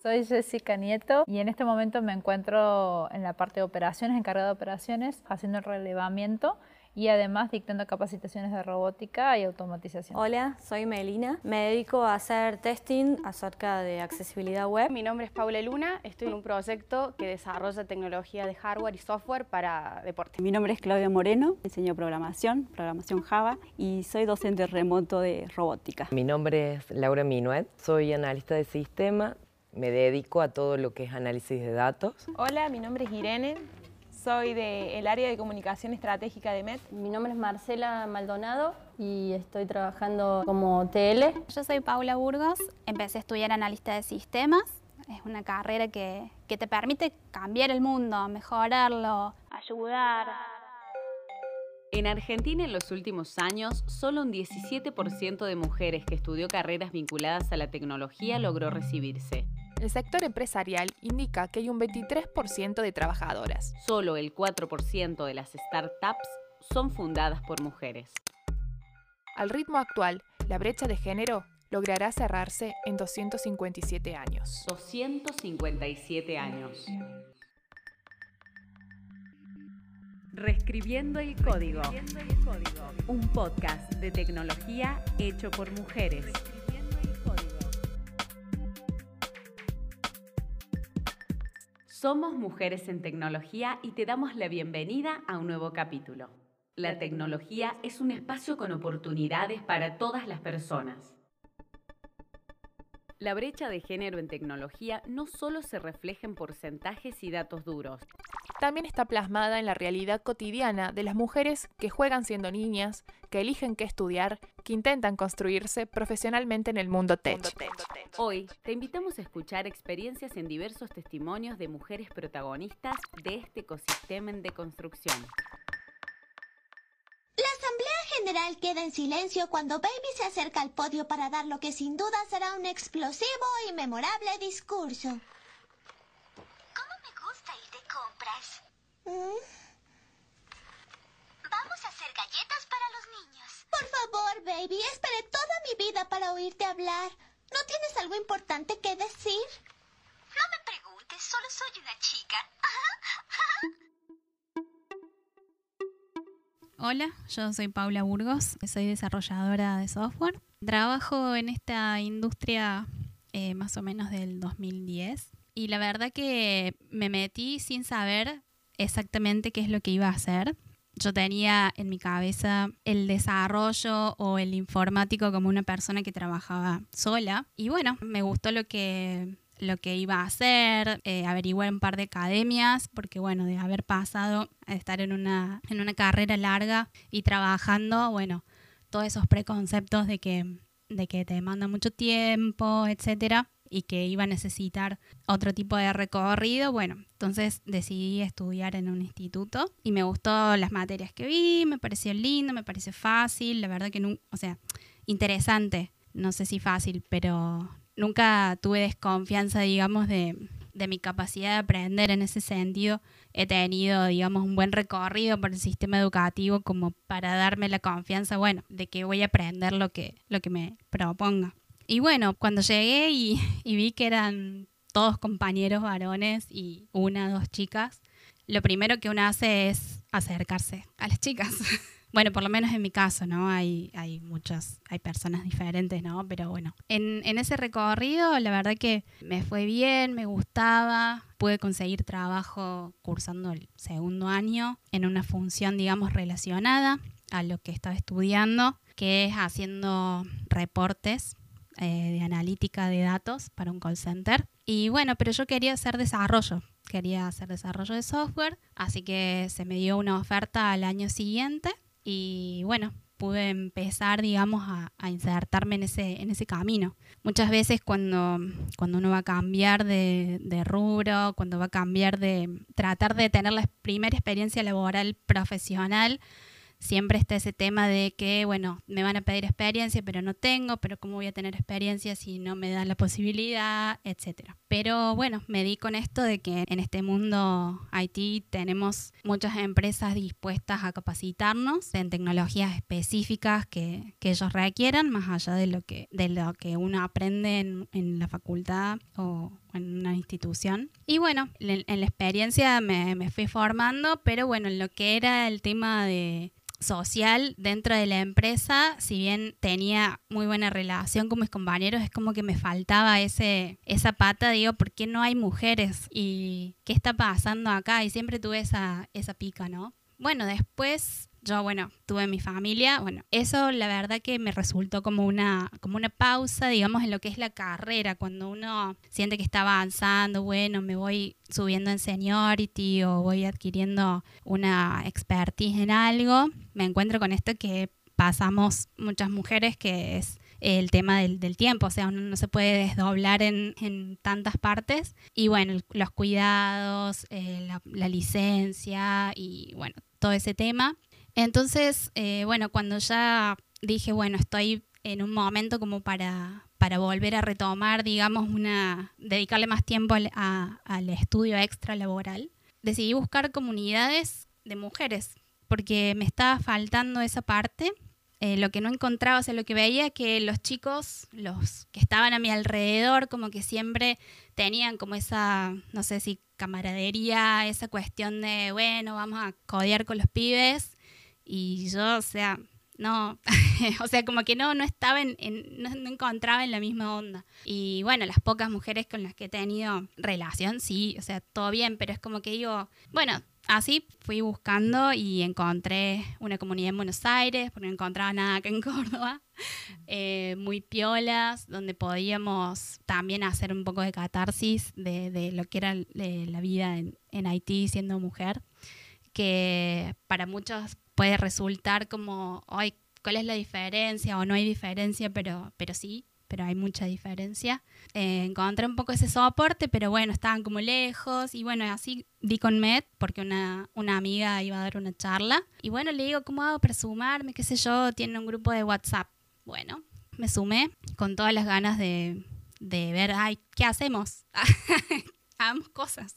Soy Jessica Nieto y en este momento me encuentro en la parte de operaciones, encargada de operaciones, haciendo el relevamiento y además dictando capacitaciones de robótica y automatización. Hola, soy Melina. Me dedico a hacer testing acerca de accesibilidad web. Mi nombre es Paula Luna. Estoy en un proyecto que desarrolla tecnología de hardware y software para deporte. Mi nombre es Claudia Moreno. Enseño programación, programación Java y soy docente remoto de robótica. Mi nombre es Laura Minuet. Soy analista de sistema me dedico a todo lo que es análisis de datos. Hola, mi nombre es Irene, soy del área de comunicación estratégica de MET. Mi nombre es Marcela Maldonado y estoy trabajando como TL. Yo soy Paula Burgos, empecé a estudiar analista de sistemas. Es una carrera que, que te permite cambiar el mundo, mejorarlo, ayudar. En Argentina en los últimos años, solo un 17% de mujeres que estudió carreras vinculadas a la tecnología logró recibirse. El sector empresarial indica que hay un 23% de trabajadoras. Solo el 4% de las startups son fundadas por mujeres. Al ritmo actual, la brecha de género logrará cerrarse en 257 años. 257 años. Reescribiendo el código. Un podcast de tecnología hecho por mujeres. Somos Mujeres en Tecnología y te damos la bienvenida a un nuevo capítulo. La tecnología es un espacio con oportunidades para todas las personas. La brecha de género en tecnología no solo se refleja en porcentajes y datos duros. También está plasmada en la realidad cotidiana de las mujeres que juegan siendo niñas, que eligen qué estudiar, que intentan construirse profesionalmente en el mundo tech. Hoy te invitamos a escuchar experiencias en diversos testimonios de mujeres protagonistas de este ecosistema en deconstrucción. General queda en silencio cuando Baby se acerca al podio para dar lo que sin duda será un explosivo y memorable discurso. ¿Cómo me gusta ir de compras? ¿Mm? Vamos a hacer galletas para los niños. Por favor, Baby, esperé toda mi vida para oírte hablar. ¿No tienes algo importante que decir? No me preguntes, solo soy una chica. Hola, yo soy Paula Burgos, soy desarrolladora de software. Trabajo en esta industria eh, más o menos del 2010 y la verdad que me metí sin saber exactamente qué es lo que iba a hacer. Yo tenía en mi cabeza el desarrollo o el informático como una persona que trabajaba sola y bueno, me gustó lo que lo que iba a hacer, eh, averiguar un par de academias, porque bueno, de haber pasado a estar en una, en una carrera larga y trabajando, bueno, todos esos preconceptos de que, de que te demanda mucho tiempo, etcétera, y que iba a necesitar otro tipo de recorrido, bueno, entonces decidí estudiar en un instituto y me gustó las materias que vi, me pareció lindo, me pareció fácil, la verdad que no, o sea, interesante, no sé si fácil, pero nunca tuve desconfianza, digamos, de, mi capacidad de aprender en ese sentido. He tenido, digamos, un buen recorrido por el sistema educativo como para darme la confianza, bueno, de que voy a aprender lo que, lo que me proponga. Y bueno, cuando llegué y, y vi que eran todos compañeros varones y una, dos chicas, lo primero que uno hace es acercarse a las chicas. Bueno, por lo menos en mi caso, ¿no? Hay, hay muchas, hay personas diferentes, ¿no? Pero bueno, en, en ese recorrido la verdad que me fue bien, me gustaba, pude conseguir trabajo cursando el segundo año en una función, digamos, relacionada a lo que estaba estudiando, que es haciendo reportes eh, de analítica de datos para un call center. Y bueno, pero yo quería hacer desarrollo, quería hacer desarrollo de software, así que se me dio una oferta al año siguiente y bueno, pude empezar, digamos, a, insertarme en ese, en ese camino. Muchas veces cuando, cuando uno va a cambiar de, de, rubro, cuando va a cambiar de tratar de tener la primera experiencia laboral profesional, siempre está ese tema de que, bueno, me van a pedir experiencia, pero no tengo, pero cómo voy a tener experiencia si no me dan la posibilidad, etcétera. Pero bueno, me di con esto de que en este mundo IT tenemos muchas empresas dispuestas a capacitarnos en tecnologías específicas que, que ellos requieran, más allá de lo que, de lo que uno aprende en, en la facultad o en una institución. Y bueno, en, en la experiencia me, me fui formando, pero bueno, en lo que era el tema de social dentro de la empresa, si bien tenía muy buena relación con mis compañeros, es como que me faltaba ese, esa pata, digo, ¿por qué no hay mujeres? ¿Y qué está pasando acá? Y siempre tuve esa, esa pica, ¿no? Bueno, después yo, bueno, tuve mi familia, bueno, eso la verdad que me resultó como una, como una pausa, digamos, en lo que es la carrera, cuando uno siente que está avanzando, bueno, me voy subiendo en seniority o voy adquiriendo una expertise en algo, me encuentro con esto que pasamos muchas mujeres, que es el tema del, del, tiempo, o sea, uno no se puede desdoblar en, en tantas partes. Y bueno, los cuidados, eh, la, la, licencia y bueno, todo ese tema. Entonces, eh, bueno, cuando ya dije, bueno, estoy en un momento como para, para volver a retomar, digamos, una, dedicarle más tiempo al, estudio extra laboral, decidí buscar comunidades de mujeres, porque me estaba faltando esa parte eh, lo que no encontraba, o sea, lo que veía que los chicos, los que estaban a mi alrededor, como que siempre tenían como esa, no sé si camaradería, esa cuestión de, bueno, vamos a codear con los pibes. Y yo, o sea, no, o sea, como que no, no estaba en, no, encontraba en la misma onda. Y bueno, las pocas mujeres con las que he tenido relación, sí, o sea, todo bien, pero es como que digo, bueno, así fui buscando y encontré una comunidad en Buenos Aires, porque no encontraba nada acá en Córdoba, eh, muy piolas, donde podíamos también hacer un poco de catarsis de, lo que era la vida en, en, Haití siendo mujer, que para muchos puede resultar como, ay, ¿cuál es la diferencia? O no hay diferencia, pero, pero sí, pero hay mucha diferencia. Eh, encontré un poco ese soporte, pero bueno, estaban como lejos y bueno, así di con Met porque una, una amiga iba a dar una charla y bueno, le digo, ¿cómo hago para sumarme? ¿Qué sé yo? Tiene un grupo de WhatsApp. Bueno, me sumé con todas las ganas de, de ver, ay, ¿qué hacemos? Hagamos cosas.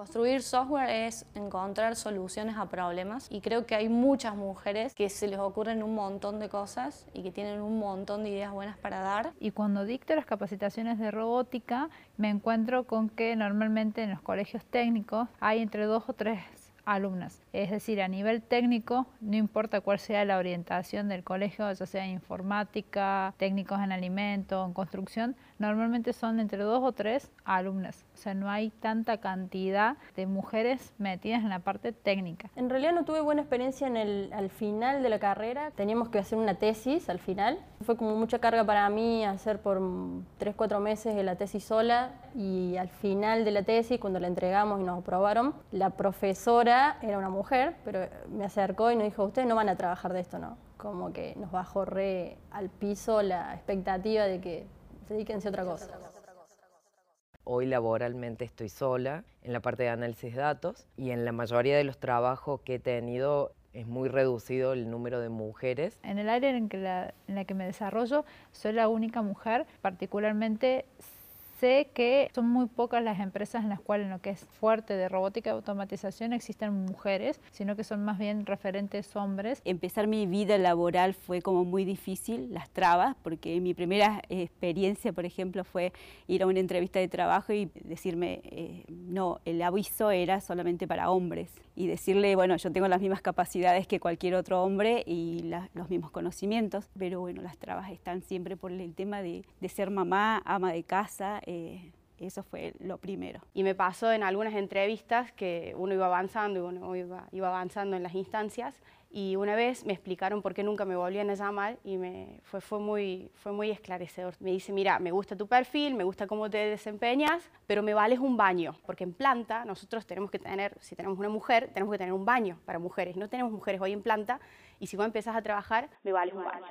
Construir software es encontrar soluciones a problemas y creo que hay muchas mujeres que se les ocurren un montón de cosas y que tienen un montón de ideas buenas para dar. Y cuando dicto las capacitaciones de robótica me encuentro con que normalmente en los colegios técnicos hay entre dos o tres alumnas. Es decir, a nivel técnico, no importa cuál sea la orientación del colegio, ya sea informática, técnicos en alimento, en construcción, normalmente son entre dos o tres alumnas. O sea, no hay tanta cantidad de mujeres metidas en la parte técnica. En realidad no tuve buena experiencia en el, al final de la carrera. Teníamos que hacer una tesis al final. Fue como mucha carga para mí hacer por tres, cuatro meses la tesis sola y al final de la tesis, cuando la entregamos y nos aprobaron, la profesora era una mujer, pero me acercó y nos dijo, ustedes no van a trabajar de esto, ¿no? Como que nos bajó al piso la expectativa de que dedíquense a otra cosa. Hoy laboralmente estoy sola en la parte de análisis de datos y en la mayoría de los trabajos que he tenido es muy reducido el número de mujeres. En el área en, que la, en la que me desarrollo soy la única mujer, particularmente sé que son muy pocas las empresas en las cuales en lo que es fuerte de robótica y automatización existen mujeres, sino que son más bien referentes hombres. Empezar mi vida laboral fue como muy difícil, las trabas, porque mi primera experiencia, por ejemplo, fue ir a una entrevista de trabajo y decirme, eh, no, el aviso era solamente para hombres. Y decirle, bueno, yo tengo las mismas capacidades que cualquier otro hombre y la, los mismos conocimientos, pero bueno, las trabas están siempre por el tema de, de ser mamá, ama de casa, eh, eso fue lo primero. Y me pasó en algunas entrevistas que uno iba avanzando y uno iba, iba avanzando en las instancias y una vez me explicaron por qué nunca me volvían a llamar y me, fue, fue, muy, fue muy esclarecedor. Me dice, mira, me gusta tu perfil, me gusta cómo te desempeñas, pero me vales un baño, porque en planta nosotros tenemos que tener, si tenemos una mujer, tenemos que tener un baño para mujeres. No tenemos mujeres hoy en planta y si vos empezás a trabajar, me vales un baño.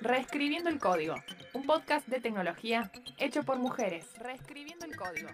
Reescribiendo el código, podcast de tecnología hecho por mujeres. Reescribiendo el código.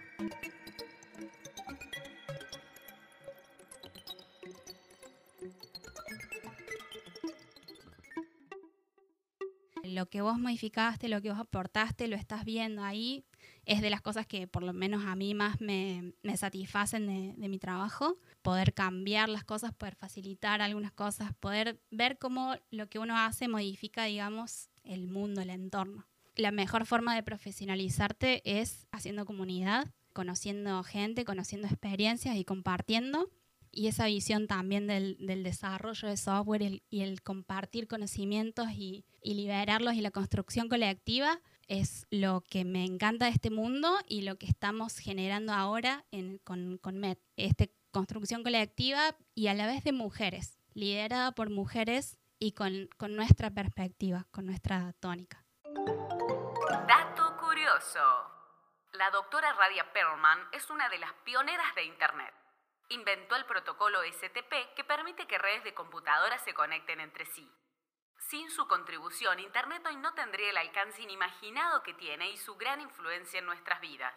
Lo que vos modificaste, lo que vos aportaste, lo estás viendo ahí es de las cosas que por lo menos a mí más me, satisfacen de, de, mi trabajo, poder cambiar las cosas, poder facilitar algunas cosas, poder ver cómo lo que uno hace modifica, digamos, el mundo, el entorno. La mejor forma de profesionalizarte es haciendo comunidad, conociendo gente, conociendo experiencias y compartiendo. Y esa visión también del, desarrollo de software y el, compartir conocimientos y, liberarlos y la construcción colectiva es lo que me encanta de este mundo y lo que estamos generando ahora con, con MED. Esta construcción colectiva y a la vez de mujeres, liderada por mujeres y con nuestra perspectiva, con nuestra tónica. La doctora Radia Perlman es una de las pioneras de Internet. Inventó el protocolo STP que permite que redes de computadoras se conecten entre sí. Sin su contribución, Internet hoy no tendría el alcance inimaginado que tiene y su gran influencia en nuestras vidas.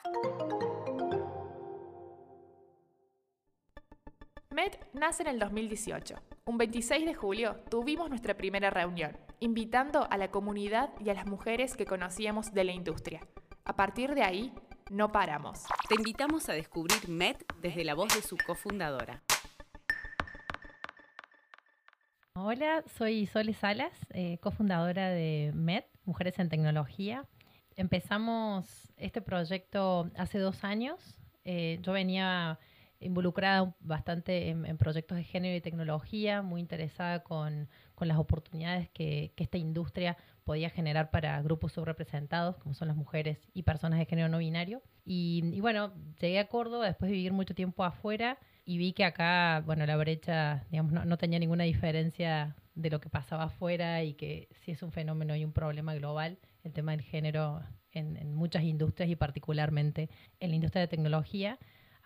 MED nace en el 2018. Un 26 de julio tuvimos nuestra primera reunión, invitando a la comunidad y a las mujeres que conocíamos de la industria. A partir de ahí, no paramos. Te invitamos a descubrir MET desde la voz de su cofundadora. Hola, soy Sole Salas, eh, cofundadora de MET, Mujeres en Tecnología. Empezamos este proyecto hace dos años. Eh, yo venía involucrada bastante en, proyectos de género y tecnología, muy interesada con, las oportunidades que, esta industria podía generar para grupos subrepresentados, como son las mujeres y personas de género no binario. Y, bueno, llegué a Córdoba después de vivir mucho tiempo afuera y vi que acá, bueno, la brecha, digamos, no, tenía ninguna diferencia de lo que pasaba afuera y que sí es un fenómeno y un problema global el tema del género en, en muchas industrias y particularmente en la industria de tecnología.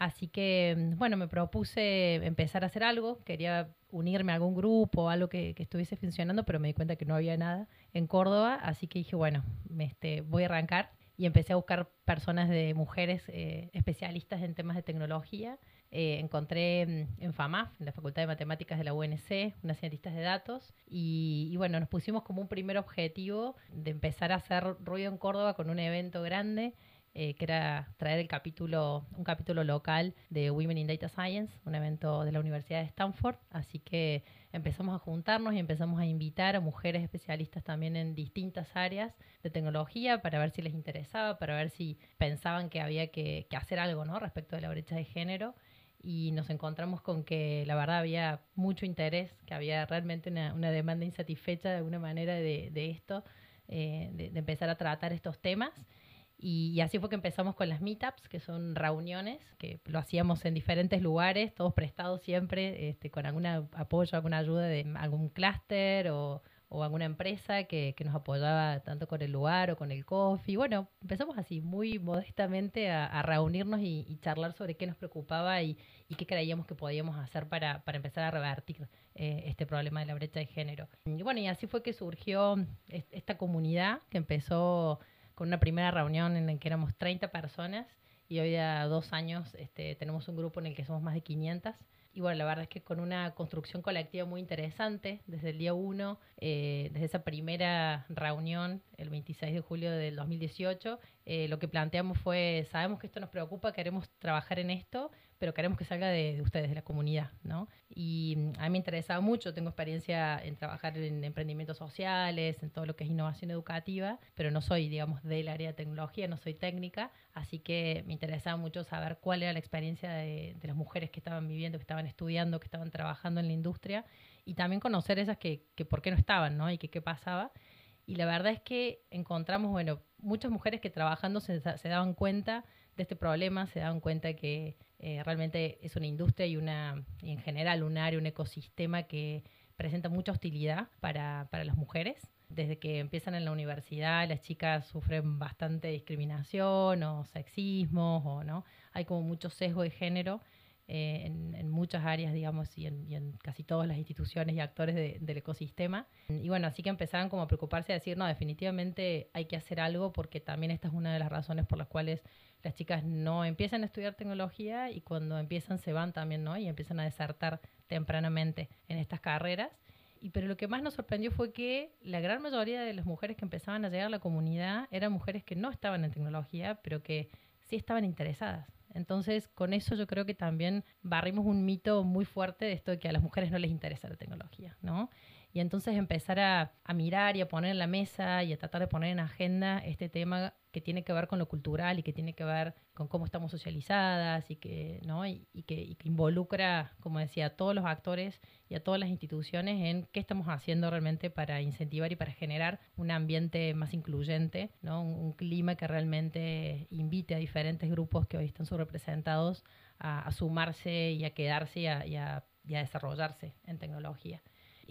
Así que, bueno, me propuse empezar a hacer algo, quería unirme a algún grupo, algo que, estuviese funcionando, pero me di cuenta que no había nada en Córdoba, así que dije, bueno, este, voy a arrancar. Y empecé a buscar personas de mujeres eh, especialistas en temas de tecnología. Eh, encontré en FAMAF, en la Facultad de Matemáticas de la UNC, unas cientistas de datos, y, y, bueno, nos pusimos como un primer objetivo de empezar a hacer ruido en Córdoba con un evento grande eh, que era traer el capítulo, un capítulo local de Women in Data Science, un evento de la Universidad de Stanford. Así que empezamos a juntarnos y empezamos a invitar a mujeres especialistas también en distintas áreas de tecnología para ver si les interesaba, para ver si pensaban que había que, hacer algo ¿no? respecto de la brecha de género. Y nos encontramos con que la verdad había mucho interés, que había realmente una, demanda insatisfecha de alguna manera de, esto, eh, de empezar a tratar estos temas. Y, así fue que empezamos con las meetups, que son reuniones, que lo hacíamos en diferentes lugares, todos prestados siempre, este, con algún apoyo, alguna ayuda de algún clúster o, alguna empresa que, nos apoyaba tanto con el lugar o con el coffee. Bueno, empezamos así, muy modestamente, a, reunirnos y, charlar sobre qué nos preocupaba y, y, qué creíamos que podíamos hacer para, para empezar a revertir eh, este problema de la brecha de género. Y bueno, y así fue que surgió esta comunidad que empezó con una primera reunión en la que éramos 30 personas y hoy a dos años este, tenemos un grupo en el que somos más de 500. Y bueno, la verdad es que con una construcción colectiva muy interesante, desde el día 1, eh, desde esa primera reunión, el 26 de julio del 2018, eh, lo que planteamos fue, sabemos que esto nos preocupa, queremos trabajar en esto, pero queremos que salga de, ustedes, de la comunidad, ¿no? Y mm, a mí me interesaba mucho, tengo experiencia en trabajar en emprendimientos sociales, en todo lo que es innovación educativa, pero no soy, digamos, del área de tecnología, no soy técnica, así que me interesaba mucho saber cuál era la experiencia de, las mujeres que estaban viviendo, que estaban estudiando, que estaban trabajando en la industria, y también conocer esas que, que por qué no estaban, ¿no? Y que qué pasaba. Y la verdad es que encontramos, bueno, muchas mujeres que trabajando se, daban cuenta de este problema, se daban cuenta que eh, realmente es una industria y una, en general un área, un ecosistema que presenta mucha hostilidad para, para las mujeres. Desde que empiezan en la universidad, las chicas sufren bastante discriminación o sexismo, o no. Hay como mucho sesgo de género eh, en, muchas áreas, digamos, y en, casi todas las instituciones y actores del ecosistema. Y bueno, así que empezaron como a preocuparse de decir, no, definitivamente hay que hacer algo porque también esta es una de las razones por las cuales las chicas no empiezan a estudiar tecnología y cuando empiezan se van también, ¿no? Y empiezan a desertar tempranamente en estas carreras. Y, pero lo que más nos sorprendió fue que la gran mayoría de las mujeres que empezaban a llegar a la comunidad eran mujeres que no estaban en tecnología, pero que sí estaban interesadas. Entonces, con eso yo creo que también barrimos un mito muy fuerte de esto de que a las mujeres no les interesa la tecnología, ¿no? Y entonces empezar a, mirar y a poner en la mesa y a tratar de poner en agenda este tema que tiene que ver con lo cultural y que tiene que ver con cómo estamos socializadas y que, ¿no? y, que, y que, involucra, como decía, a todos los actores y a todas las instituciones en qué estamos haciendo realmente para incentivar y para generar un ambiente más incluyente, ¿no? un, un clima que realmente invite a diferentes grupos que hoy están subrepresentados a, a sumarse y a quedarse y a, y a, y a desarrollarse en tecnología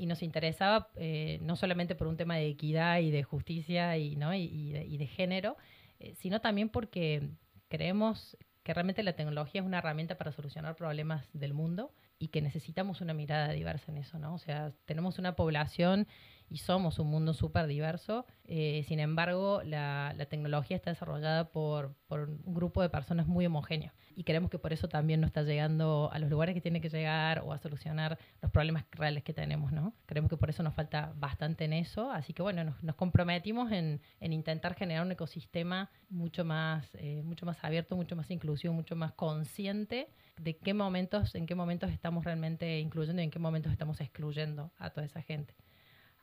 y nos interesaba eh, no solamente por un tema de equidad y de justicia y, ¿no? y, de, y de, género, eh, sino también porque creemos que realmente la tecnología es una herramienta para solucionar problemas del mundo y que necesitamos una mirada diversa en eso, ¿no? O sea, tenemos una población y somos un mundo súper diverso. Eh, sin embargo, la, la, tecnología está desarrollada por, por, un grupo de personas muy homogéneo y creemos que por eso también no está llegando a los lugares que tiene que llegar o a solucionar los problemas reales que tenemos, ¿no? Creemos que por eso nos falta bastante en eso, así que bueno, nos, comprometimos en, en, intentar generar un ecosistema mucho más, eh, mucho más abierto, mucho más inclusivo, mucho más consciente de qué momentos, en qué momentos estamos realmente incluyendo y en qué momentos estamos excluyendo a toda esa gente.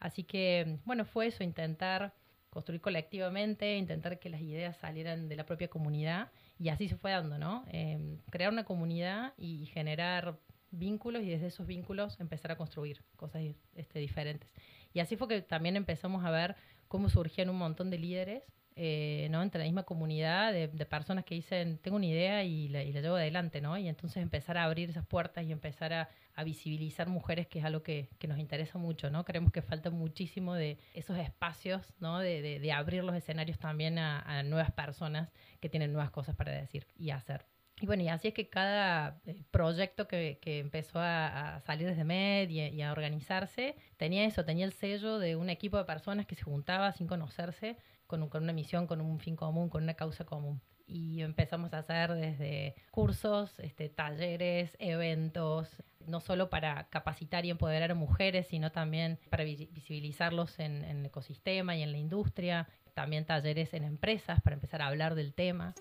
Así que, bueno, fue eso, intentar construir colectivamente, intentar que las ideas salieran de la propia comunidad y así se fue dando, ¿no? Eh, crear una comunidad y generar vínculos y desde esos vínculos empezar a construir cosas este, diferentes. Y así fue que también empezamos a ver cómo surgían un montón de líderes eh, ¿no? entre la misma comunidad de, personas que dicen, tengo una idea y la, y la, llevo adelante, ¿no? Y entonces empezar a abrir esas puertas y empezar a, visibilizar mujeres, que es algo que, nos interesa mucho, ¿no? Creemos que falta muchísimo de esos espacios, ¿no? De, de, de abrir los escenarios también a nuevas personas que tienen nuevas cosas para decir y hacer. Y bueno, y así es que cada eh, proyecto que, que empezó a, a, salir desde MED y, y, a organizarse tenía eso, tenía el sello de un equipo de personas que se juntaba sin conocerse con, un, con una misión, con un fin común, con una causa común. Y empezamos a hacer desde cursos, este, talleres, eventos, no solo para capacitar y empoderar a mujeres, sino también para visibilizarlos en, en el ecosistema y en la industria, también talleres en empresas para empezar a hablar del tema.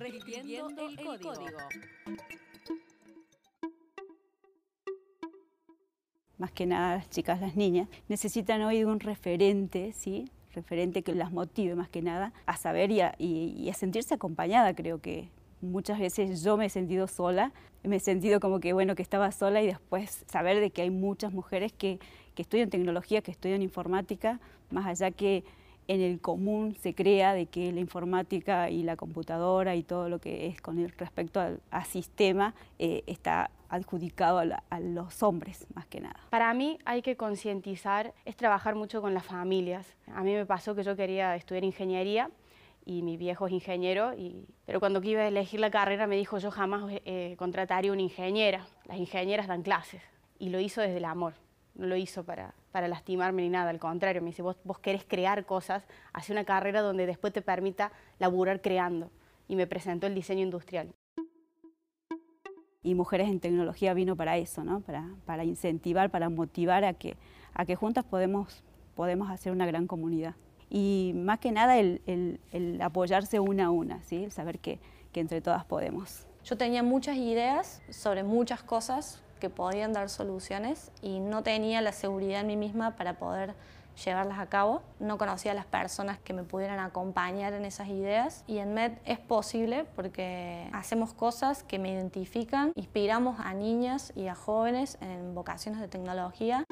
Reescribiendo el, el código. código. Más que nada las chicas, las niñas, necesitan hoy un referente, ¿sí? referente que las motive más que nada a saber y a, y, y a sentirse acompañada, creo que muchas veces yo me he sentido sola, me he sentido como que bueno que estaba sola y después saber de que hay muchas mujeres que, que estudian tecnología, que estudian informática, más allá que en el común se crea de que la informática y la computadora y todo lo que es con el respecto al, al sistema eh, está adjudicado a, la, a, los hombres más que nada. Para mí hay que concientizar, es trabajar mucho con las familias. A mí me pasó que yo quería estudiar ingeniería y mi viejo es ingeniero, y, pero cuando iba a elegir la carrera me dijo yo jamás eh, contrataría una ingeniera, las ingenieras dan clases y lo hizo desde el amor no lo hizo para, para lastimarme ni nada, al contrario, me dice, vos, vos querés crear cosas, hace una carrera donde después te permita laburar creando. Y me presentó el diseño industrial. Y Mujeres en Tecnología vino para eso, ¿no? para, para incentivar, para motivar a que, a que juntas podemos, podemos hacer una gran comunidad. Y más que nada el, el, el apoyarse una a una, ¿sí? el saber que, que entre todas podemos. Yo tenía muchas ideas sobre muchas cosas que podían dar soluciones y no tenía la seguridad en mí misma para poder llevarlas a cabo. No conocía a las personas que me pudieran acompañar en esas ideas y en MED es posible porque hacemos cosas que me identifican, inspiramos a niñas y a jóvenes en vocaciones de tecnología.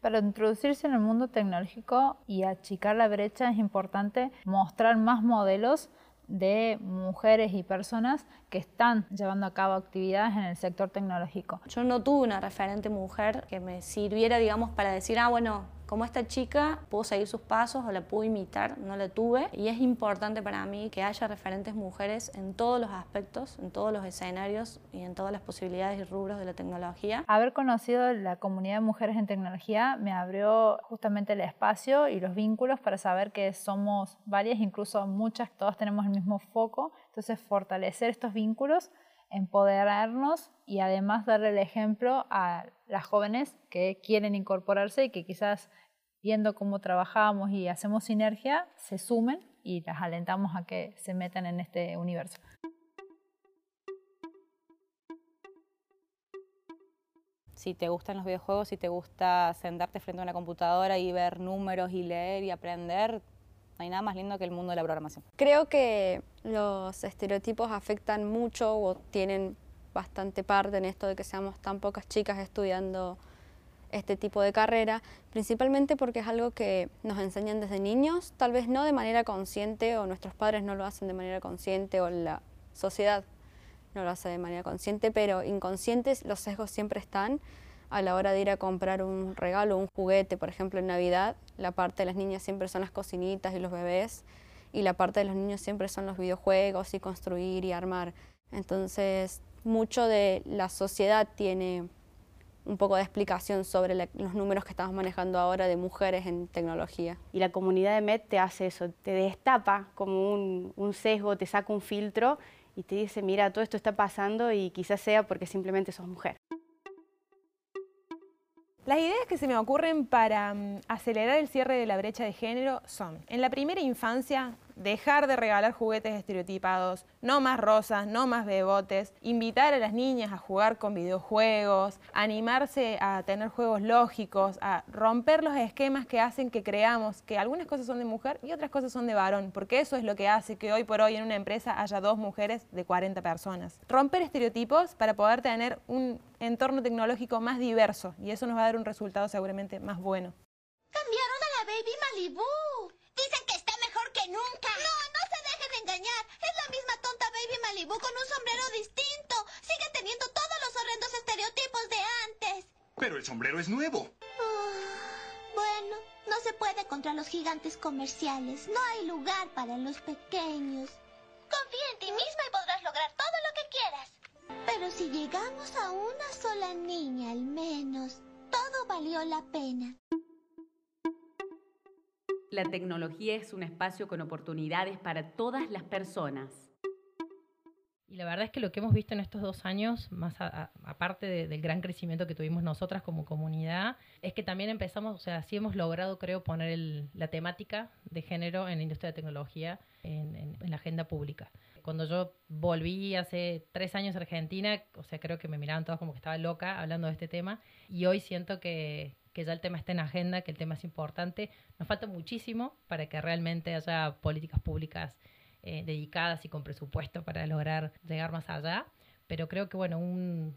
Para introducirse en el mundo tecnológico y achicar la brecha es importante mostrar más modelos de mujeres y personas que están llevando a cabo actividades en el sector tecnológico. Yo no tuve una referente mujer que me sirviera, digamos, para decir, ah, bueno, como esta chica pudo seguir sus pasos o la pudo imitar, no la tuve. Y es importante para mí que haya referentes mujeres en todos los aspectos, en todos los escenarios y en todas las posibilidades y rubros de la tecnología. Haber conocido la comunidad de mujeres en tecnología me abrió justamente el espacio y los vínculos para saber que somos varias, incluso muchas, todas tenemos el mismo foco. Entonces, fortalecer estos vínculos empoderarnos y además darle el ejemplo a las jóvenes que quieren incorporarse y que quizás viendo cómo trabajamos y hacemos sinergia, se sumen y las alentamos a que se metan en este universo. Si te gustan los videojuegos, si te gusta sentarte frente a una computadora y ver números y leer y aprender, no hay nada más lindo que el mundo de la programación. Creo que los estereotipos afectan mucho o tienen bastante parte en esto de que seamos tan pocas chicas estudiando este tipo de carrera, principalmente porque es algo que nos enseñan desde niños, tal vez no de manera consciente o nuestros padres no lo hacen de manera consciente o la sociedad no lo hace de manera consciente, pero inconscientes los sesgos siempre están a la hora de ir a comprar un regalo, un juguete, por ejemplo en Navidad, la parte de las niñas siempre son las cocinitas y los bebés y la parte de los niños siempre son los videojuegos y construir y armar. Entonces, mucho de la sociedad tiene un poco de explicación sobre los números que estamos manejando ahora de mujeres en tecnología. Y la comunidad de MED te hace eso, te destapa como un, un sesgo, te saca un filtro y te dice, mira, todo esto está pasando y quizás sea porque simplemente sos mujer. Las ideas que se me ocurren para mm, acelerar el cierre de la brecha de género son, en la primera infancia, dejar de regalar juguetes estereotipados, no más rosas, no más bebotes, invitar a las niñas a jugar con videojuegos, animarse a tener juegos lógicos, a romper los esquemas que hacen que creamos que algunas cosas son de mujer y otras cosas son de varón, porque eso es lo que hace que hoy por hoy en una empresa haya dos mujeres de 40 personas. Romper estereotipos para poder tener un entorno tecnológico más diverso y eso nos va a dar un resultado seguramente más bueno. Cambiaron a la Baby Malibu. Que nunca. No, no se dejen engañar. Es la misma tonta Baby Malibu con un sombrero distinto. Sigue teniendo todos los horrendos estereotipos de antes. Pero el sombrero es nuevo. Ah, bueno, no se puede contra los gigantes comerciales. No hay lugar para los pequeños. Confía en ti misma y podrás lograr todo lo que quieras. Pero si llegamos a una sola niña al menos, todo valió la pena. La tecnología es un espacio con oportunidades para todas las personas. Y la verdad es que lo que hemos visto en estos dos años, más aparte del gran crecimiento que tuvimos nosotras como comunidad, es que también empezamos, o sea, sí hemos logrado, creo, poner la temática de género en la industria de tecnología en, en, la agenda pública. Cuando yo volví hace tres años a Argentina, o sea, creo que me miraban todos como que estaba loca hablando de este tema, y hoy siento que, que ya el tema está en agenda, que el tema es importante. Nos falta muchísimo para que realmente haya políticas públicas eh, dedicadas y con presupuesto para lograr llegar más allá. Pero creo que, bueno, un,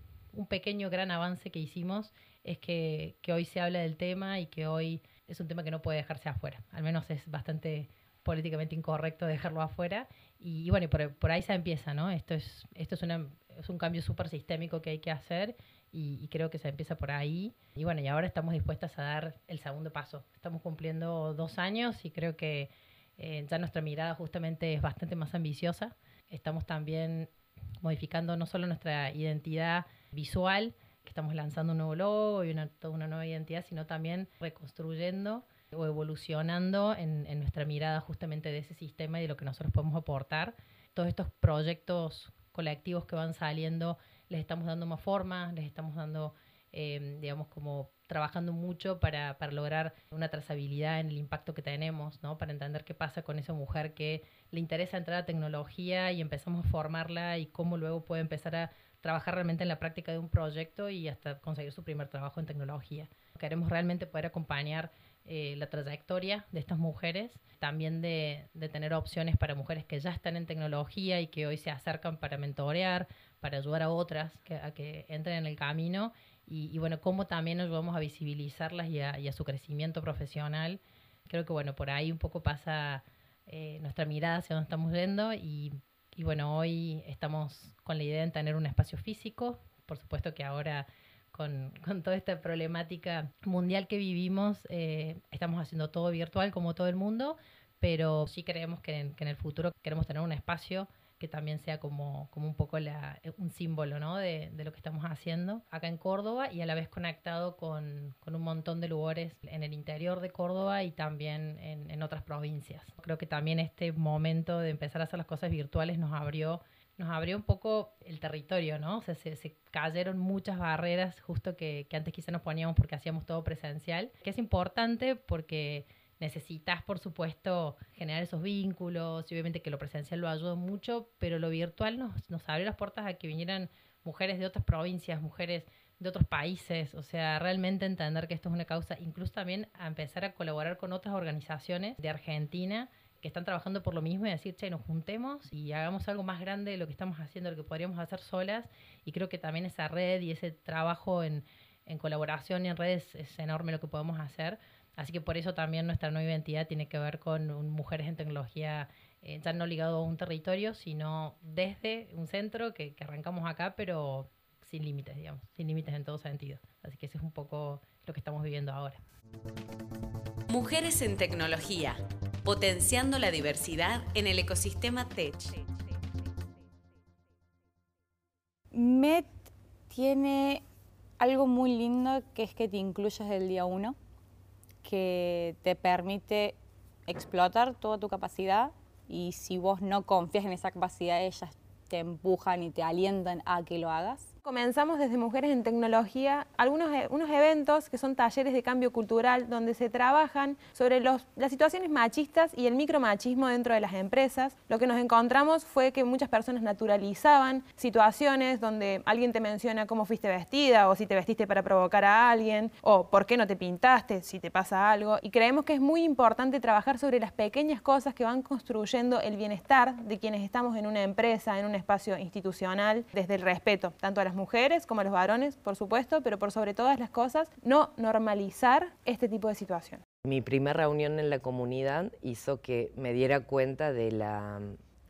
pequeño gran avance que hicimos es que, hoy se habla del tema y que hoy es un tema que no puede dejarse afuera. Al menos es bastante políticamente incorrecto dejarlo afuera. Y, bueno, por, por, ahí se empieza, ¿no? Esto es, esto es, una, es un cambio súper sistémico que hay que hacer y, creo que se empieza por ahí. Y bueno, y ahora estamos dispuestas a dar el segundo paso. Estamos cumpliendo dos años y creo que eh, ya nuestra mirada justamente es bastante más ambiciosa. Estamos también modificando no solo nuestra identidad visual, que estamos lanzando un nuevo logo y una, toda una nueva identidad, sino también reconstruyendo o evolucionando en, en nuestra mirada justamente de ese sistema y de lo que nosotros podemos aportar. Todos estos proyectos colectivos que van saliendo les estamos dando más forma, les estamos dando, em, digamos, como trabajando mucho para, para, lograr una trazabilidad en el impacto que tenemos, ¿no? Para entender qué pasa con esa mujer que le interesa entrar a tecnología y empezamos a formarla y cómo luego puede empezar a trabajar realmente en la práctica de un proyecto y hasta conseguir su primer trabajo en tecnología. Queremos realmente poder acompañar eh, la trayectoria de estas mujeres, también de, de, tener opciones para mujeres que ya están en tecnología y que hoy se acercan para mentorear, para ayudar a otras que, a que entren en el camino y, bueno, cómo también ayudamos a visibilizarlas y a, su crecimiento profesional. Creo que bueno, por ahí un poco pasa eh, nuestra mirada hacia dónde estamos yendo y, bueno, hoy estamos con la idea de tener un espacio físico, por supuesto que ahora con, con toda esta problemática mundial que vivimos, eh, estamos haciendo todo virtual como todo el mundo, pero sí creemos que en el futuro queremos tener un espacio que también sea como, como un poco la, un símbolo ¿no? de, de, lo que estamos haciendo acá en Córdoba y a la vez conectado con, con un montón de lugares en el interior de Córdoba y también en, en, otras provincias. Creo que también este momento de empezar a hacer las cosas virtuales nos abrió nos abrió un poco el territorio, ¿no? O sea, se, se cayeron muchas barreras justo que, que antes quizá nos poníamos porque hacíamos todo presencial, que es importante porque necesitas, por supuesto, generar esos vínculos y obviamente que lo presencial lo ayuda mucho, pero lo virtual nos, nos abrió las puertas a que vinieran mujeres de otras provincias, mujeres de otros países, o sea, realmente entender que esto es una causa, incluso también a empezar a colaborar con otras organizaciones de Argentina que están trabajando por lo mismo y decir, che, nos juntemos y hagamos algo más grande de lo que estamos haciendo, lo que podríamos hacer solas. Y creo que también esa red y ese trabajo en, en colaboración y en redes es enorme lo que podemos hacer. Así que por eso también nuestra nueva identidad tiene que ver con un, mujeres en tecnología, eh, ya no ligado a un territorio, sino desde un centro que, que arrancamos acá, pero sin límites, digamos, sin límites en todo sentido. Así que eso es un poco lo que estamos viviendo ahora. Mujeres en tecnología, potenciando la diversidad en el ecosistema tech. MET tiene algo muy lindo que es que te incluyes desde el día uno que te permite explotar toda tu capacidad y si vos no confías en esa capacidad, ellas te empujan y te alientan a que lo hagas. Comenzamos desde Mujeres en Tecnología algunos unos eventos que son talleres de cambio cultural donde se trabajan sobre los, las situaciones machistas y el micromachismo dentro de las empresas. Lo que nos encontramos fue que muchas personas naturalizaban situaciones donde alguien te menciona cómo fuiste vestida o si te vestiste para provocar a alguien o por qué no te pintaste si te pasa algo. Y creemos que es muy importante trabajar sobre las pequeñas cosas que van construyendo el bienestar de quienes estamos en una empresa, en un espacio institucional, desde el respeto, tanto a las mujeres como a los varones, por supuesto, pero por sobre todas las cosas, no normalizar este tipo de situación. Mi primera reunión en la comunidad hizo que me diera cuenta de la,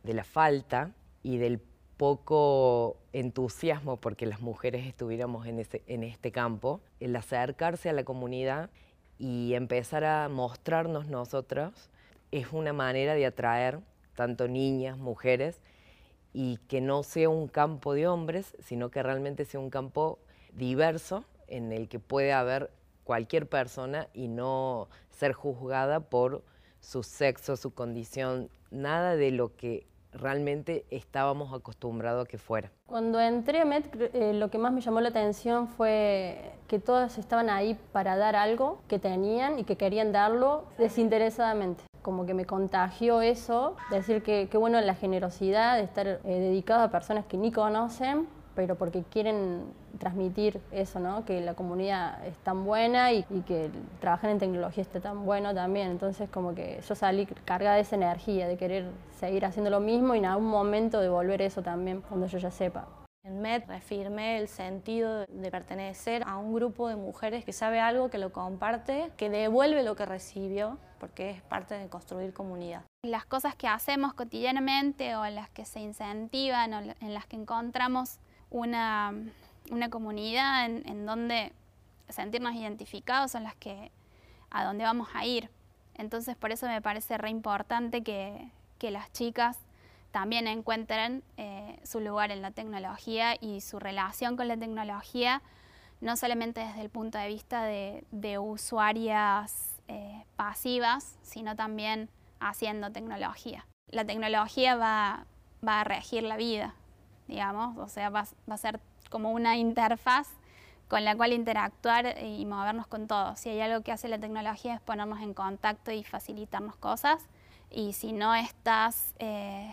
de la falta y del poco entusiasmo porque las mujeres estuviéramos en, ese, en este campo, el acercarse a la comunidad y empezar a mostrarnos nosotros es una manera de atraer tanto niñas, mujeres, y que no sea un campo de hombres, sino que realmente sea un campo diverso en el que puede haber cualquier persona y no ser juzgada por su sexo, su condición, nada de lo que realmente estábamos acostumbrados a que fuera. Cuando entré a MET, eh, lo que más me llamó la atención fue que todas estaban ahí para dar algo que tenían y que querían darlo desinteresadamente como que me contagió eso, decir que, que bueno la generosidad de estar eh, dedicado a personas que ni conocen, pero porque quieren transmitir eso, ¿no? que la comunidad es tan buena y, y, que trabajar en tecnología está tan bueno también. Entonces como que yo salí cargada de esa energía, de querer seguir haciendo lo mismo y en algún momento devolver eso también cuando yo ya sepa. En MED reafirmé el sentido de pertenecer a un grupo de mujeres que sabe algo, que lo comparte, que devuelve lo que recibió, porque es parte de construir comunidad. Las cosas que hacemos cotidianamente o las que se incentivan o en las que encontramos una, una comunidad en, en donde sentirnos identificados son las que a donde vamos a ir. Entonces por eso me parece re importante que, que las chicas también encuentren eh, su lugar en la tecnología y su relación con la tecnología, no solamente desde el punto de vista de, de usuarias eh, pasivas, sino también haciendo tecnología. La tecnología va, va, a regir la vida, digamos, o sea, va, va a ser como una interfaz con la cual interactuar y movernos con todo. Si hay algo que hace la tecnología es ponernos en contacto y facilitarnos cosas, y si no estás... Eh,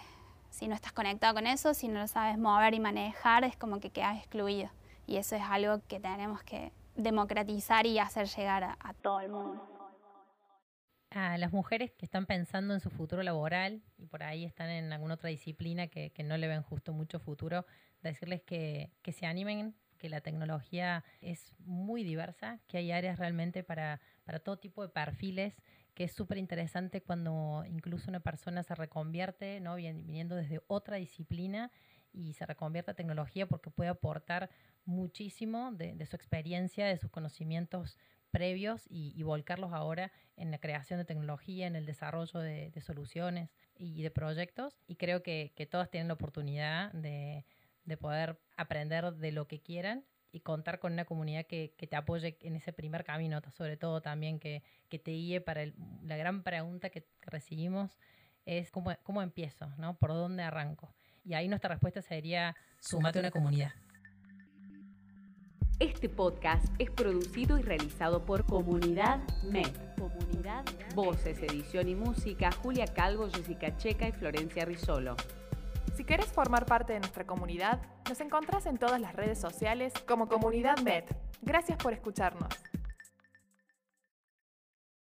si no estás conectado con eso, si no lo sabes mover y manejar, es como que quedas excluido. Y eso es algo que tenemos que democratizar y hacer llegar a, a todo el mundo. A las mujeres que están pensando en su futuro laboral y por ahí están en alguna otra disciplina que, que no le ven justo mucho futuro, decirles que, que se animen, que la tecnología es muy diversa, que hay áreas realmente para, para todo tipo de perfiles que es súper interesante cuando incluso una persona se reconvierte, ¿no? viniendo desde otra disciplina y se reconvierte a tecnología porque puede aportar muchísimo de, su experiencia, de sus conocimientos previos y, volcarlos ahora en la creación de tecnología, en el desarrollo de, soluciones y de proyectos. Y creo que, que todos tienen la oportunidad de, de poder aprender de lo que quieran y contar con una comunidad que, te apoye en ese primer camino, sobre todo también que, te guíe para la gran pregunta que recibimos es cómo, cómo empiezo, ¿no? ¿Por dónde arranco? Y ahí nuestra respuesta sería, sumate a una comunidad. Este podcast es producido y realizado por Comunidad MED. Comunidad Voces, edición y música, Julia Calvo, Jessica Checa y Florencia Risolo. Si quieres formar parte de nuestra comunidad, nos encontrás en todas las redes sociales como Comunidad Med. Gracias por escucharnos.